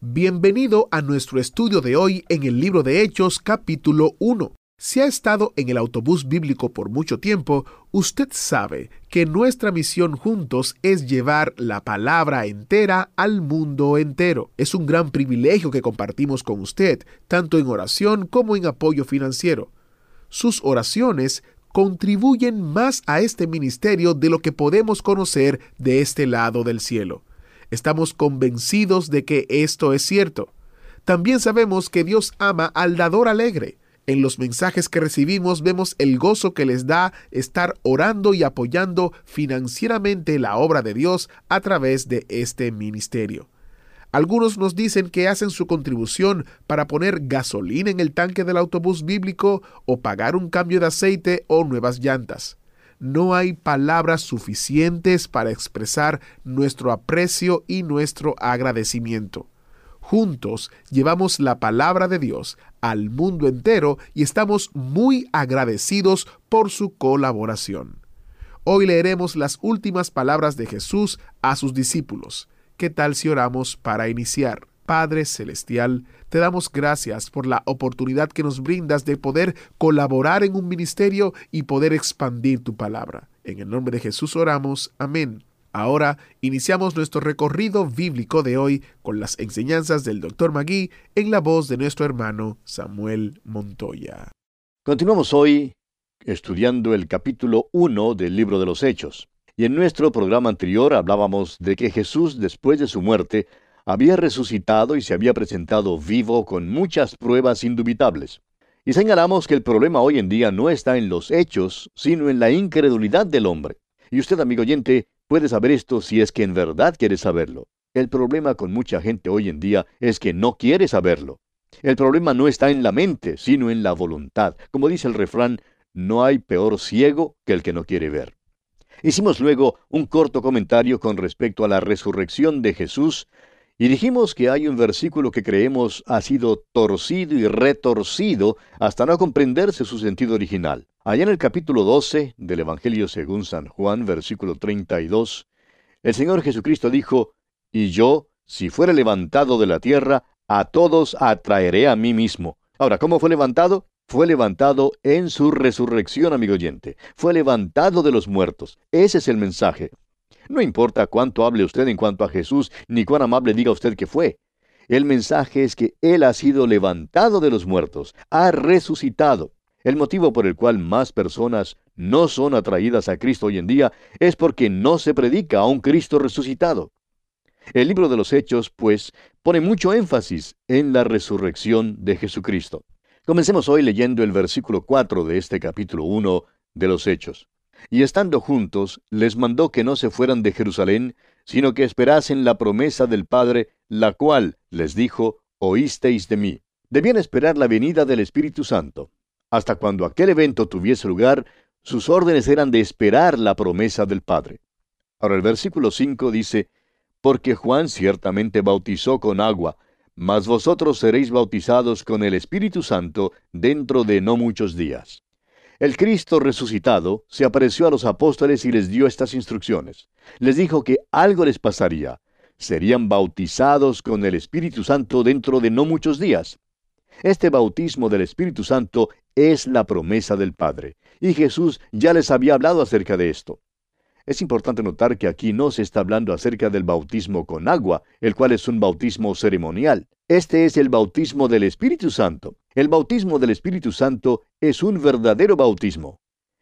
Bienvenido a nuestro estudio de hoy en el libro de Hechos capítulo 1. Si ha estado en el autobús bíblico por mucho tiempo, usted sabe que nuestra misión juntos es llevar la palabra entera al mundo entero. Es un gran privilegio que compartimos con usted, tanto en oración como en apoyo financiero. Sus oraciones contribuyen más a este ministerio de lo que podemos conocer de este lado del cielo. Estamos convencidos de que esto es cierto. También sabemos que Dios ama al dador alegre. En los mensajes que recibimos vemos el gozo que les da estar orando y apoyando financieramente la obra de Dios a través de este ministerio. Algunos nos dicen que hacen su contribución para poner gasolina en el tanque del autobús bíblico o pagar un cambio de aceite o nuevas llantas. No hay palabras suficientes para expresar nuestro aprecio y nuestro agradecimiento. Juntos llevamos la palabra de Dios al mundo entero y estamos muy agradecidos por su colaboración. Hoy leeremos las últimas palabras de Jesús a sus discípulos. ¿Qué tal si oramos para iniciar? Padre Celestial, te damos gracias por la oportunidad que nos brindas de poder colaborar en un ministerio y poder expandir tu palabra. En el nombre de Jesús oramos. Amén. Ahora iniciamos nuestro recorrido bíblico de hoy con las enseñanzas del Dr. Magui en la voz de nuestro hermano Samuel Montoya. Continuamos hoy estudiando el capítulo 1 del libro de los Hechos. Y en nuestro programa anterior hablábamos de que Jesús, después de su muerte, había resucitado y se había presentado vivo con muchas pruebas indubitables. Y señalamos que el problema hoy en día no está en los hechos, sino en la incredulidad del hombre. Y usted, amigo oyente, puede saber esto si es que en verdad quiere saberlo. El problema con mucha gente hoy en día es que no quiere saberlo. El problema no está en la mente, sino en la voluntad. Como dice el refrán, no hay peor ciego que el que no quiere ver. Hicimos luego un corto comentario con respecto a la resurrección de Jesús y dijimos que hay un versículo que creemos ha sido torcido y retorcido hasta no comprenderse su sentido original. Allá en el capítulo 12 del Evangelio según San Juan, versículo 32, el Señor Jesucristo dijo, Y yo, si fuera levantado de la tierra, a todos atraeré a mí mismo. Ahora, ¿cómo fue levantado? Fue levantado en su resurrección, amigo oyente. Fue levantado de los muertos. Ese es el mensaje. No importa cuánto hable usted en cuanto a Jesús, ni cuán amable diga usted que fue. El mensaje es que Él ha sido levantado de los muertos, ha resucitado. El motivo por el cual más personas no son atraídas a Cristo hoy en día es porque no se predica a un Cristo resucitado. El libro de los Hechos, pues, pone mucho énfasis en la resurrección de Jesucristo. Comencemos hoy leyendo el versículo 4 de este capítulo 1 de los Hechos. Y estando juntos, les mandó que no se fueran de Jerusalén, sino que esperasen la promesa del Padre, la cual, les dijo, oísteis de mí. Debían esperar la venida del Espíritu Santo. Hasta cuando aquel evento tuviese lugar, sus órdenes eran de esperar la promesa del Padre. Ahora el versículo 5 dice, Porque Juan ciertamente bautizó con agua, mas vosotros seréis bautizados con el Espíritu Santo dentro de no muchos días. El Cristo resucitado se apareció a los apóstoles y les dio estas instrucciones. Les dijo que algo les pasaría. Serían bautizados con el Espíritu Santo dentro de no muchos días. Este bautismo del Espíritu Santo es la promesa del Padre, y Jesús ya les había hablado acerca de esto. Es importante notar que aquí no se está hablando acerca del bautismo con agua, el cual es un bautismo ceremonial. Este es el bautismo del Espíritu Santo. El bautismo del Espíritu Santo es un verdadero bautismo.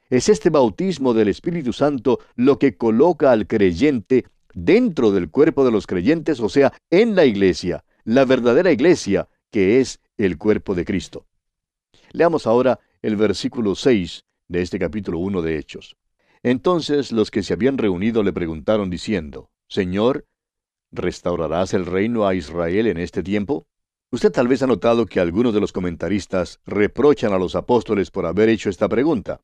Es este bautismo del Espíritu Santo lo que coloca al creyente dentro del cuerpo de los creyentes, o sea, en la iglesia, la verdadera iglesia, que es el cuerpo de Cristo. Leamos ahora el versículo 6 de este capítulo 1 de Hechos. Entonces los que se habían reunido le preguntaron diciendo, Señor, ¿Restaurarás el reino a Israel en este tiempo? Usted tal vez ha notado que algunos de los comentaristas reprochan a los apóstoles por haber hecho esta pregunta.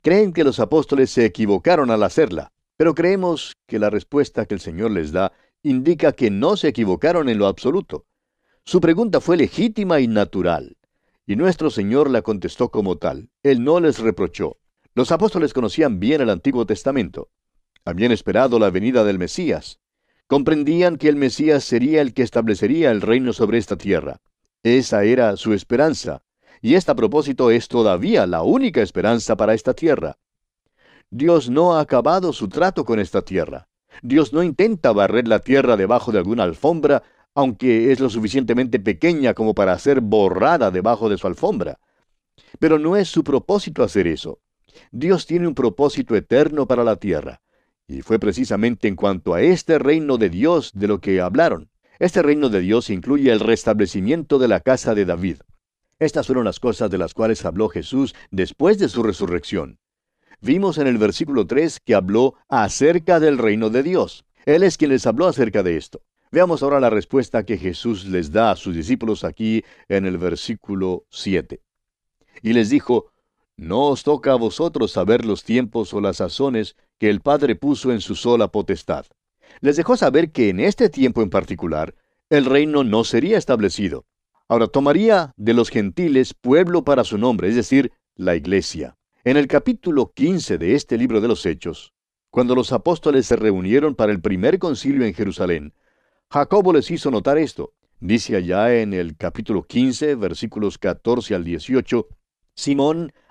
Creen que los apóstoles se equivocaron al hacerla, pero creemos que la respuesta que el Señor les da indica que no se equivocaron en lo absoluto. Su pregunta fue legítima y natural, y nuestro Señor la contestó como tal. Él no les reprochó. Los apóstoles conocían bien el Antiguo Testamento. Habían esperado la venida del Mesías. Comprendían que el Mesías sería el que establecería el reino sobre esta tierra. Esa era su esperanza, y esta propósito es todavía la única esperanza para esta tierra. Dios no ha acabado su trato con esta tierra. Dios no intenta barrer la tierra debajo de alguna alfombra, aunque es lo suficientemente pequeña como para ser borrada debajo de su alfombra. Pero no es su propósito hacer eso. Dios tiene un propósito eterno para la tierra. Y fue precisamente en cuanto a este reino de Dios de lo que hablaron. Este reino de Dios incluye el restablecimiento de la casa de David. Estas fueron las cosas de las cuales habló Jesús después de su resurrección. Vimos en el versículo 3 que habló acerca del reino de Dios. Él es quien les habló acerca de esto. Veamos ahora la respuesta que Jesús les da a sus discípulos aquí en el versículo 7. Y les dijo, No os toca a vosotros saber los tiempos o las sazones que el Padre puso en su sola potestad. Les dejó saber que en este tiempo en particular, el reino no sería establecido. Ahora tomaría de los gentiles pueblo para su nombre, es decir, la iglesia. En el capítulo 15 de este libro de los Hechos, cuando los apóstoles se reunieron para el primer concilio en Jerusalén, Jacobo les hizo notar esto. Dice allá en el capítulo 15, versículos 14 al 18, Simón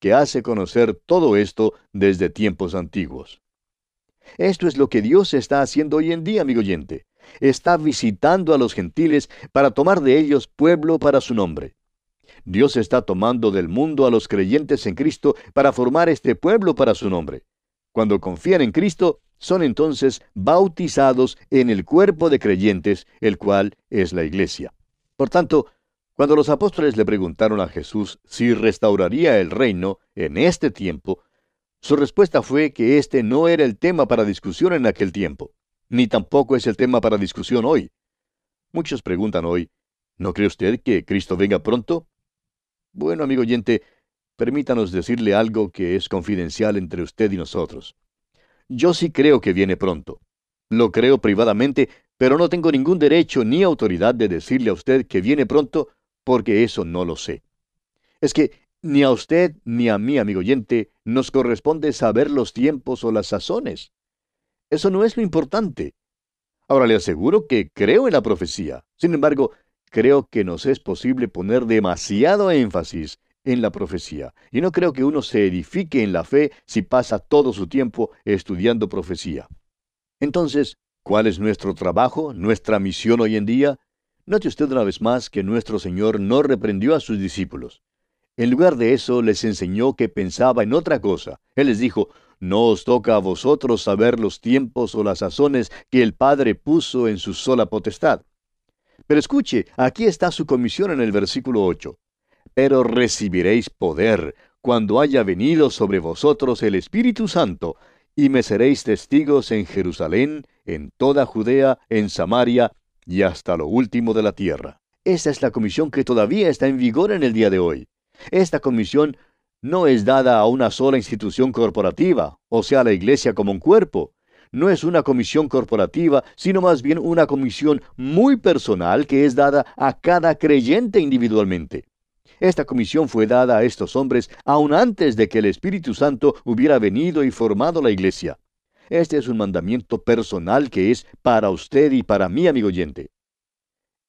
que hace conocer todo esto desde tiempos antiguos. Esto es lo que Dios está haciendo hoy en día, amigo oyente. Está visitando a los gentiles para tomar de ellos pueblo para su nombre. Dios está tomando del mundo a los creyentes en Cristo para formar este pueblo para su nombre. Cuando confían en Cristo, son entonces bautizados en el cuerpo de creyentes, el cual es la iglesia. Por tanto, cuando los apóstoles le preguntaron a Jesús si restauraría el reino en este tiempo, su respuesta fue que este no era el tema para discusión en aquel tiempo, ni tampoco es el tema para discusión hoy. Muchos preguntan hoy, ¿no cree usted que Cristo venga pronto? Bueno, amigo oyente, permítanos decirle algo que es confidencial entre usted y nosotros. Yo sí creo que viene pronto. Lo creo privadamente, pero no tengo ningún derecho ni autoridad de decirle a usted que viene pronto, porque eso no lo sé. Es que ni a usted ni a mí, amigo oyente, nos corresponde saber los tiempos o las sazones. Eso no es lo importante. Ahora le aseguro que creo en la profecía. Sin embargo, creo que nos es posible poner demasiado énfasis en la profecía. Y no creo que uno se edifique en la fe si pasa todo su tiempo estudiando profecía. Entonces, ¿cuál es nuestro trabajo, nuestra misión hoy en día? Note usted una vez más que nuestro Señor no reprendió a sus discípulos. En lugar de eso, les enseñó que pensaba en otra cosa. Él les dijo, no os toca a vosotros saber los tiempos o las sazones que el Padre puso en su sola potestad. Pero escuche, aquí está su comisión en el versículo 8. Pero recibiréis poder cuando haya venido sobre vosotros el Espíritu Santo, y me seréis testigos en Jerusalén, en toda Judea, en Samaria y hasta lo último de la tierra. Esta es la comisión que todavía está en vigor en el día de hoy. Esta comisión no es dada a una sola institución corporativa, o sea, la iglesia como un cuerpo no es una comisión corporativa, sino más bien una comisión muy personal que es dada a cada creyente individualmente. Esta comisión fue dada a estos hombres aún antes de que el Espíritu Santo hubiera venido y formado la iglesia. Este es un mandamiento personal que es para usted y para mí, amigo oyente.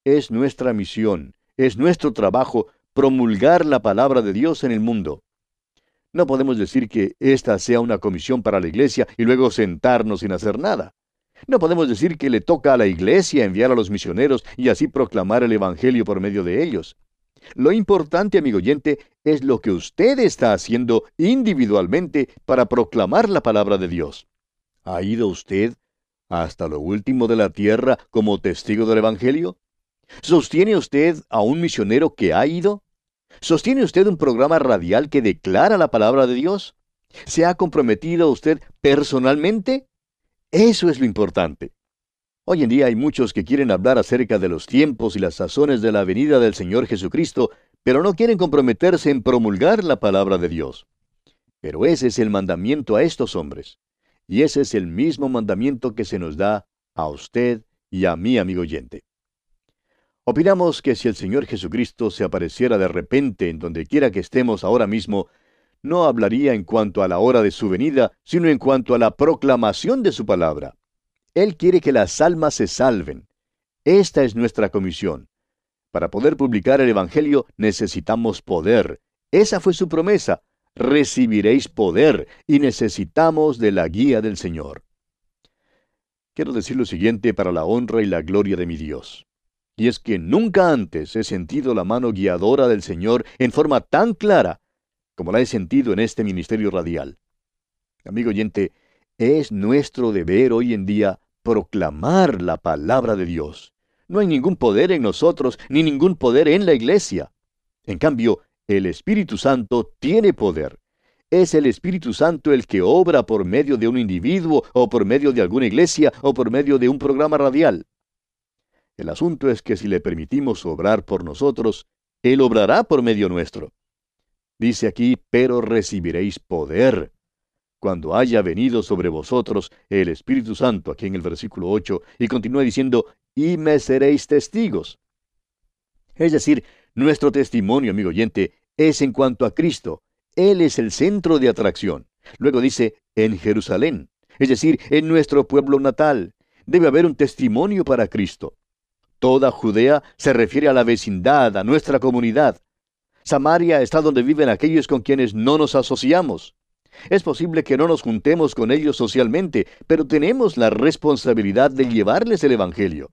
Es nuestra misión, es nuestro trabajo promulgar la palabra de Dios en el mundo. No podemos decir que esta sea una comisión para la iglesia y luego sentarnos sin hacer nada. No podemos decir que le toca a la iglesia enviar a los misioneros y así proclamar el Evangelio por medio de ellos. Lo importante, amigo oyente, es lo que usted está haciendo individualmente para proclamar la palabra de Dios. ¿Ha ido usted hasta lo último de la tierra como testigo del Evangelio? ¿Sostiene usted a un misionero que ha ido? ¿Sostiene usted un programa radial que declara la palabra de Dios? ¿Se ha comprometido usted personalmente? Eso es lo importante. Hoy en día hay muchos que quieren hablar acerca de los tiempos y las sazones de la venida del Señor Jesucristo, pero no quieren comprometerse en promulgar la palabra de Dios. Pero ese es el mandamiento a estos hombres. Y ese es el mismo mandamiento que se nos da a usted y a mí, amigo oyente. Opinamos que si el Señor Jesucristo se apareciera de repente en donde quiera que estemos ahora mismo, no hablaría en cuanto a la hora de su venida, sino en cuanto a la proclamación de su palabra. Él quiere que las almas se salven. Esta es nuestra comisión. Para poder publicar el Evangelio necesitamos poder. Esa fue su promesa. Recibiréis poder y necesitamos de la guía del Señor. Quiero decir lo siguiente para la honra y la gloria de mi Dios. Y es que nunca antes he sentido la mano guiadora del Señor en forma tan clara como la he sentido en este ministerio radial. Amigo oyente, es nuestro deber hoy en día proclamar la palabra de Dios. No hay ningún poder en nosotros, ni ningún poder en la iglesia. En cambio, el Espíritu Santo tiene poder. Es el Espíritu Santo el que obra por medio de un individuo, o por medio de alguna iglesia, o por medio de un programa radial. El asunto es que si le permitimos obrar por nosotros, Él obrará por medio nuestro. Dice aquí, pero recibiréis poder cuando haya venido sobre vosotros el Espíritu Santo, aquí en el versículo 8, y continúa diciendo, y me seréis testigos. Es decir, nuestro testimonio, amigo oyente, es en cuanto a Cristo. Él es el centro de atracción. Luego dice, en Jerusalén, es decir, en nuestro pueblo natal. Debe haber un testimonio para Cristo. Toda Judea se refiere a la vecindad, a nuestra comunidad. Samaria está donde viven aquellos con quienes no nos asociamos. Es posible que no nos juntemos con ellos socialmente, pero tenemos la responsabilidad de llevarles el Evangelio.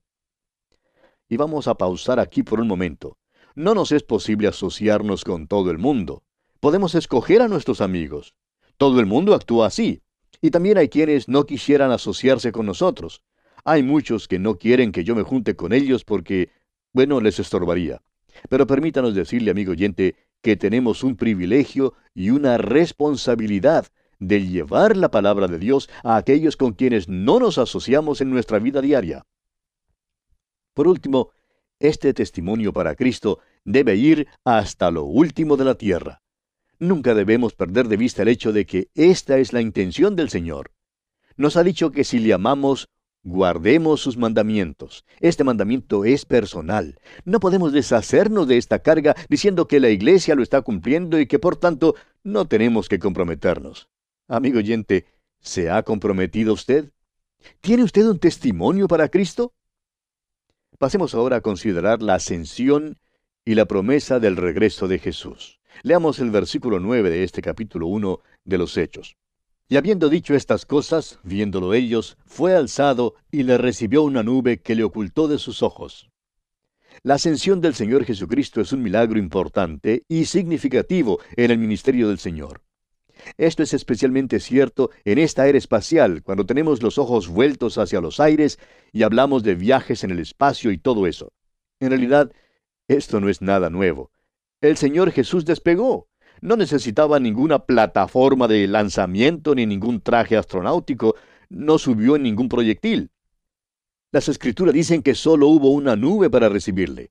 Y vamos a pausar aquí por un momento. No nos es posible asociarnos con todo el mundo. Podemos escoger a nuestros amigos. Todo el mundo actúa así. Y también hay quienes no quisieran asociarse con nosotros. Hay muchos que no quieren que yo me junte con ellos porque, bueno, les estorbaría. Pero permítanos decirle, amigo oyente, que tenemos un privilegio y una responsabilidad de llevar la palabra de Dios a aquellos con quienes no nos asociamos en nuestra vida diaria. Por último, este testimonio para Cristo debe ir hasta lo último de la tierra. Nunca debemos perder de vista el hecho de que esta es la intención del Señor. Nos ha dicho que si le amamos, Guardemos sus mandamientos. Este mandamiento es personal. No podemos deshacernos de esta carga diciendo que la iglesia lo está cumpliendo y que por tanto no tenemos que comprometernos. Amigo oyente, ¿se ha comprometido usted? ¿Tiene usted un testimonio para Cristo? Pasemos ahora a considerar la ascensión y la promesa del regreso de Jesús. Leamos el versículo 9 de este capítulo 1 de los Hechos. Y habiendo dicho estas cosas, viéndolo ellos, fue alzado y le recibió una nube que le ocultó de sus ojos. La ascensión del Señor Jesucristo es un milagro importante y significativo en el ministerio del Señor. Esto es especialmente cierto en esta era espacial, cuando tenemos los ojos vueltos hacia los aires y hablamos de viajes en el espacio y todo eso. En realidad, esto no es nada nuevo. El Señor Jesús despegó. No necesitaba ninguna plataforma de lanzamiento ni ningún traje astronáutico, no subió en ningún proyectil. Las escrituras dicen que solo hubo una nube para recibirle.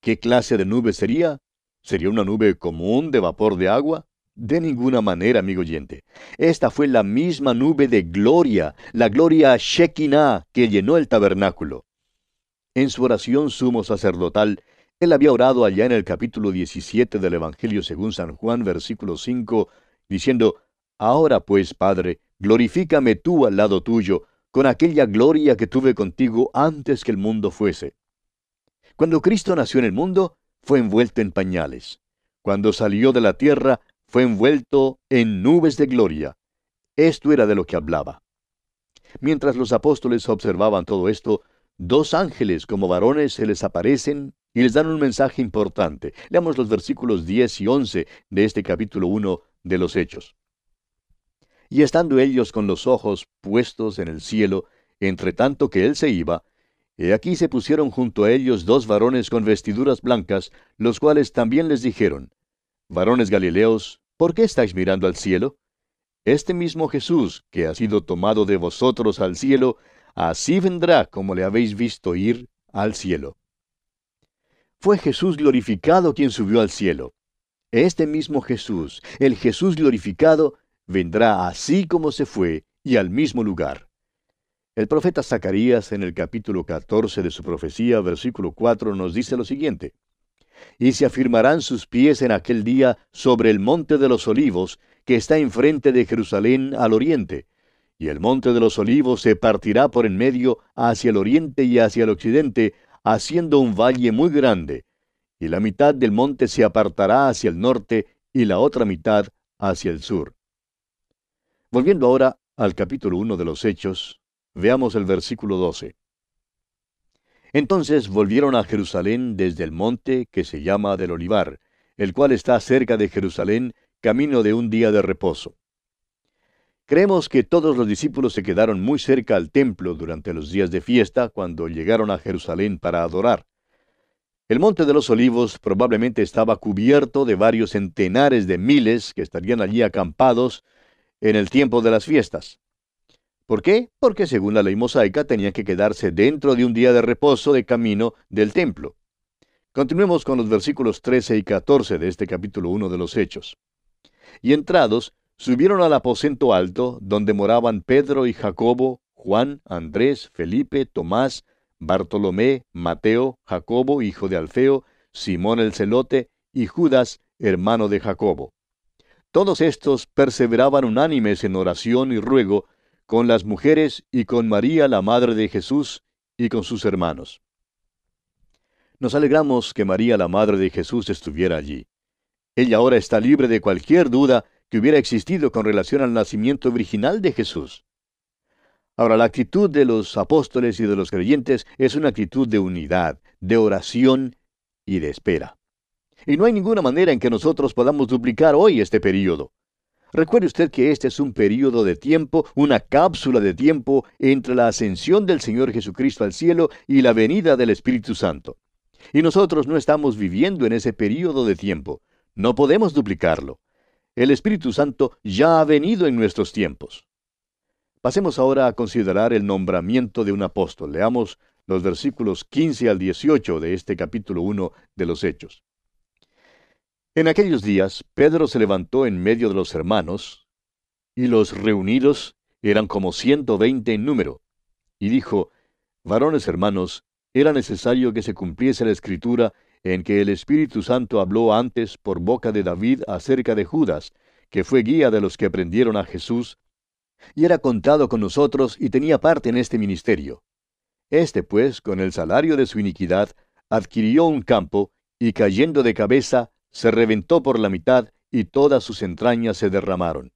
¿Qué clase de nube sería? ¿Sería una nube común de vapor de agua? De ninguna manera, amigo oyente. Esta fue la misma nube de gloria, la gloria Shekinah que llenó el tabernáculo. En su oración sumo sacerdotal, él había orado allá en el capítulo 17 del Evangelio según San Juan, versículo 5, diciendo, Ahora pues, Padre, glorifícame tú al lado tuyo, con aquella gloria que tuve contigo antes que el mundo fuese. Cuando Cristo nació en el mundo, fue envuelto en pañales. Cuando salió de la tierra, fue envuelto en nubes de gloria. Esto era de lo que hablaba. Mientras los apóstoles observaban todo esto, dos ángeles como varones se les aparecen y les dan un mensaje importante. Leamos los versículos 10 y 11 de este capítulo 1 de los Hechos. Y estando ellos con los ojos puestos en el cielo, entre tanto que él se iba, he aquí se pusieron junto a ellos dos varones con vestiduras blancas, los cuales también les dijeron, Varones Galileos, ¿por qué estáis mirando al cielo? Este mismo Jesús, que ha sido tomado de vosotros al cielo, así vendrá como le habéis visto ir al cielo. Fue Jesús glorificado quien subió al cielo. Este mismo Jesús, el Jesús glorificado, vendrá así como se fue y al mismo lugar. El profeta Zacarías en el capítulo 14 de su profecía, versículo 4, nos dice lo siguiente. Y se afirmarán sus pies en aquel día sobre el monte de los olivos, que está enfrente de Jerusalén al oriente, y el monte de los olivos se partirá por en medio hacia el oriente y hacia el occidente, haciendo un valle muy grande, y la mitad del monte se apartará hacia el norte y la otra mitad hacia el sur. Volviendo ahora al capítulo 1 de los Hechos, veamos el versículo 12. Entonces volvieron a Jerusalén desde el monte que se llama del Olivar, el cual está cerca de Jerusalén, camino de un día de reposo. Creemos que todos los discípulos se quedaron muy cerca al templo durante los días de fiesta cuando llegaron a Jerusalén para adorar. El monte de los olivos probablemente estaba cubierto de varios centenares de miles que estarían allí acampados en el tiempo de las fiestas. ¿Por qué? Porque según la ley mosaica tenían que quedarse dentro de un día de reposo de camino del templo. Continuemos con los versículos 13 y 14 de este capítulo 1 de los Hechos. Y entrados, subieron al aposento alto, donde moraban Pedro y Jacobo, Juan, Andrés, Felipe, Tomás, Bartolomé, Mateo, Jacobo, hijo de Alfeo, Simón el celote, y Judas, hermano de Jacobo. Todos estos perseveraban unánimes en oración y ruego con las mujeres y con María, la madre de Jesús, y con sus hermanos. Nos alegramos que María, la madre de Jesús, estuviera allí. Ella ahora está libre de cualquier duda que hubiera existido con relación al nacimiento original de Jesús. Ahora, la actitud de los apóstoles y de los creyentes es una actitud de unidad, de oración y de espera. Y no hay ninguna manera en que nosotros podamos duplicar hoy este período. Recuerde usted que este es un período de tiempo, una cápsula de tiempo entre la ascensión del Señor Jesucristo al cielo y la venida del Espíritu Santo. Y nosotros no estamos viviendo en ese período de tiempo. No podemos duplicarlo. El Espíritu Santo ya ha venido en nuestros tiempos. Pasemos ahora a considerar el nombramiento de un apóstol. Leamos los versículos 15 al 18 de este capítulo 1 de los Hechos. En aquellos días, Pedro se levantó en medio de los hermanos, y los reunidos eran como ciento veinte en número, y dijo, Varones hermanos, era necesario que se cumpliese la escritura en que el Espíritu Santo habló antes por boca de David acerca de Judas, que fue guía de los que prendieron a Jesús, y era contado con nosotros y tenía parte en este ministerio. Este, pues, con el salario de su iniquidad, adquirió un campo, y cayendo de cabeza, se reventó por la mitad, y todas sus entrañas se derramaron.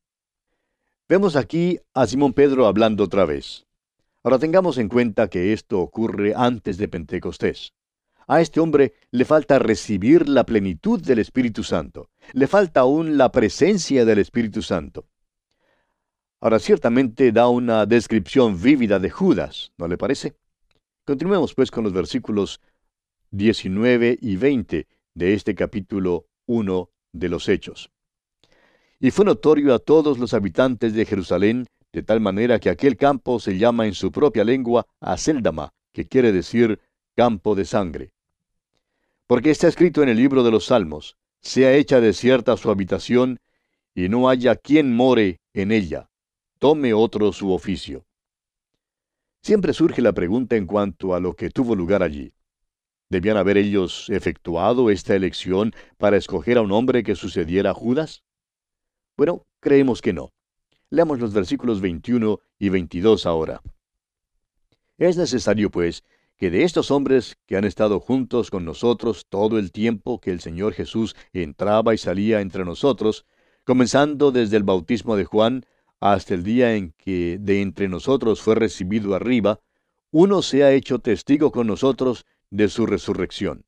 Vemos aquí a Simón Pedro hablando otra vez. Ahora tengamos en cuenta que esto ocurre antes de Pentecostés. A este hombre le falta recibir la plenitud del Espíritu Santo. Le falta aún la presencia del Espíritu Santo. Ahora ciertamente da una descripción vívida de Judas, ¿no le parece? Continuemos pues con los versículos 19 y 20 de este capítulo 1 de los Hechos. Y fue notorio a todos los habitantes de Jerusalén, de tal manera que aquel campo se llama en su propia lengua Aceldama, que quiere decir campo de sangre. Porque está escrito en el libro de los Salmos, sea hecha desierta su habitación, y no haya quien more en ella, tome otro su oficio. Siempre surge la pregunta en cuanto a lo que tuvo lugar allí. ¿Debían haber ellos efectuado esta elección para escoger a un hombre que sucediera a Judas? Bueno, creemos que no. Leamos los versículos 21 y 22 ahora. Es necesario, pues, que de estos hombres que han estado juntos con nosotros todo el tiempo que el Señor Jesús entraba y salía entre nosotros, comenzando desde el bautismo de Juan hasta el día en que de entre nosotros fue recibido arriba, uno se ha hecho testigo con nosotros de su resurrección.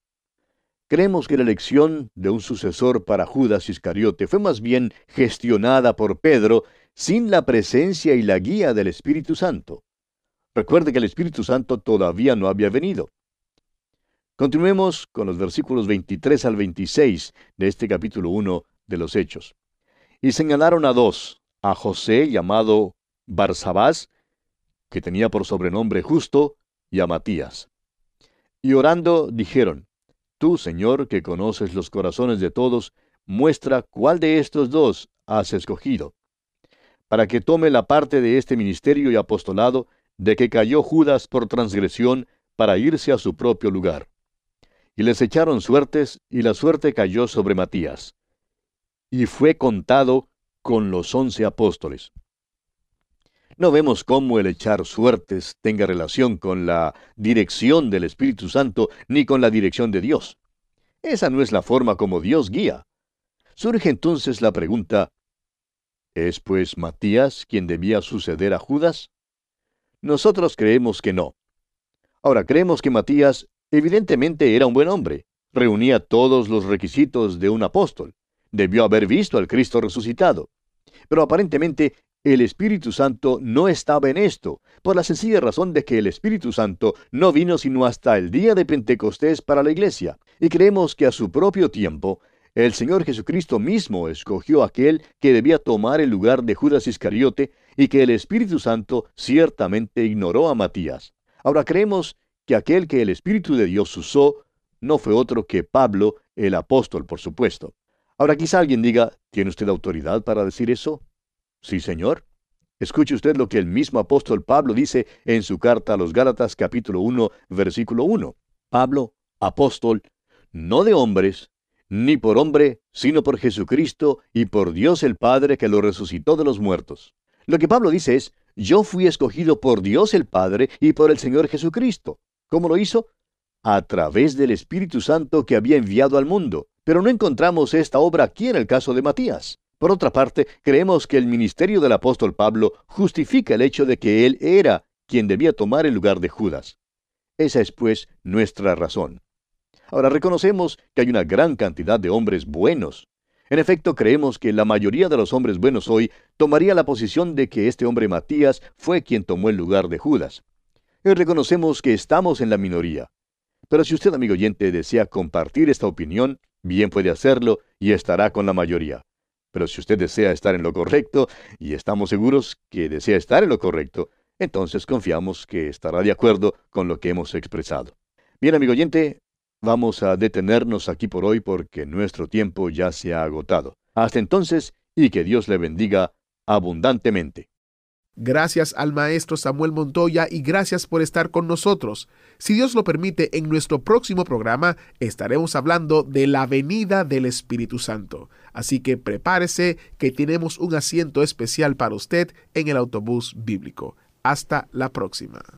Creemos que la elección de un sucesor para Judas Iscariote fue más bien gestionada por Pedro sin la presencia y la guía del Espíritu Santo. Recuerde que el Espíritu Santo todavía no había venido. Continuemos con los versículos 23 al 26 de este capítulo 1 de los Hechos. Y señalaron a dos, a José llamado Barsabás, que tenía por sobrenombre justo, y a Matías. Y orando dijeron, Tú, Señor, que conoces los corazones de todos, muestra cuál de estos dos has escogido, para que tome la parte de este ministerio y apostolado de que cayó Judas por transgresión para irse a su propio lugar. Y les echaron suertes, y la suerte cayó sobre Matías. Y fue contado con los once apóstoles. No vemos cómo el echar suertes tenga relación con la dirección del Espíritu Santo ni con la dirección de Dios. Esa no es la forma como Dios guía. Surge entonces la pregunta, ¿es pues Matías quien debía suceder a Judas? Nosotros creemos que no. Ahora, creemos que Matías evidentemente era un buen hombre, reunía todos los requisitos de un apóstol, debió haber visto al Cristo resucitado. Pero aparentemente el Espíritu Santo no estaba en esto, por la sencilla razón de que el Espíritu Santo no vino sino hasta el día de Pentecostés para la iglesia, y creemos que a su propio tiempo, el Señor Jesucristo mismo escogió aquel que debía tomar el lugar de Judas Iscariote y que el Espíritu Santo ciertamente ignoró a Matías. Ahora creemos que aquel que el Espíritu de Dios usó no fue otro que Pablo, el apóstol, por supuesto. Ahora quizá alguien diga, ¿tiene usted autoridad para decir eso? Sí, Señor. Escuche usted lo que el mismo apóstol Pablo dice en su carta a los Gálatas capítulo 1, versículo 1. Pablo, apóstol, no de hombres, ni por hombre, sino por Jesucristo y por Dios el Padre que lo resucitó de los muertos. Lo que Pablo dice es, yo fui escogido por Dios el Padre y por el Señor Jesucristo. ¿Cómo lo hizo? A través del Espíritu Santo que había enviado al mundo. Pero no encontramos esta obra aquí en el caso de Matías. Por otra parte, creemos que el ministerio del apóstol Pablo justifica el hecho de que él era quien debía tomar el lugar de Judas. Esa es, pues, nuestra razón. Ahora reconocemos que hay una gran cantidad de hombres buenos. En efecto, creemos que la mayoría de los hombres buenos hoy tomaría la posición de que este hombre Matías fue quien tomó el lugar de Judas. Y reconocemos que estamos en la minoría. Pero si usted, amigo oyente, desea compartir esta opinión, bien puede hacerlo y estará con la mayoría. Pero si usted desea estar en lo correcto, y estamos seguros que desea estar en lo correcto, entonces confiamos que estará de acuerdo con lo que hemos expresado. Bien, amigo oyente, vamos a detenernos aquí por hoy porque nuestro tiempo ya se ha agotado. Hasta entonces, y que Dios le bendiga abundantemente. Gracias al maestro Samuel Montoya y gracias por estar con nosotros. Si Dios lo permite, en nuestro próximo programa estaremos hablando de la venida del Espíritu Santo. Así que prepárese que tenemos un asiento especial para usted en el autobús bíblico. Hasta la próxima.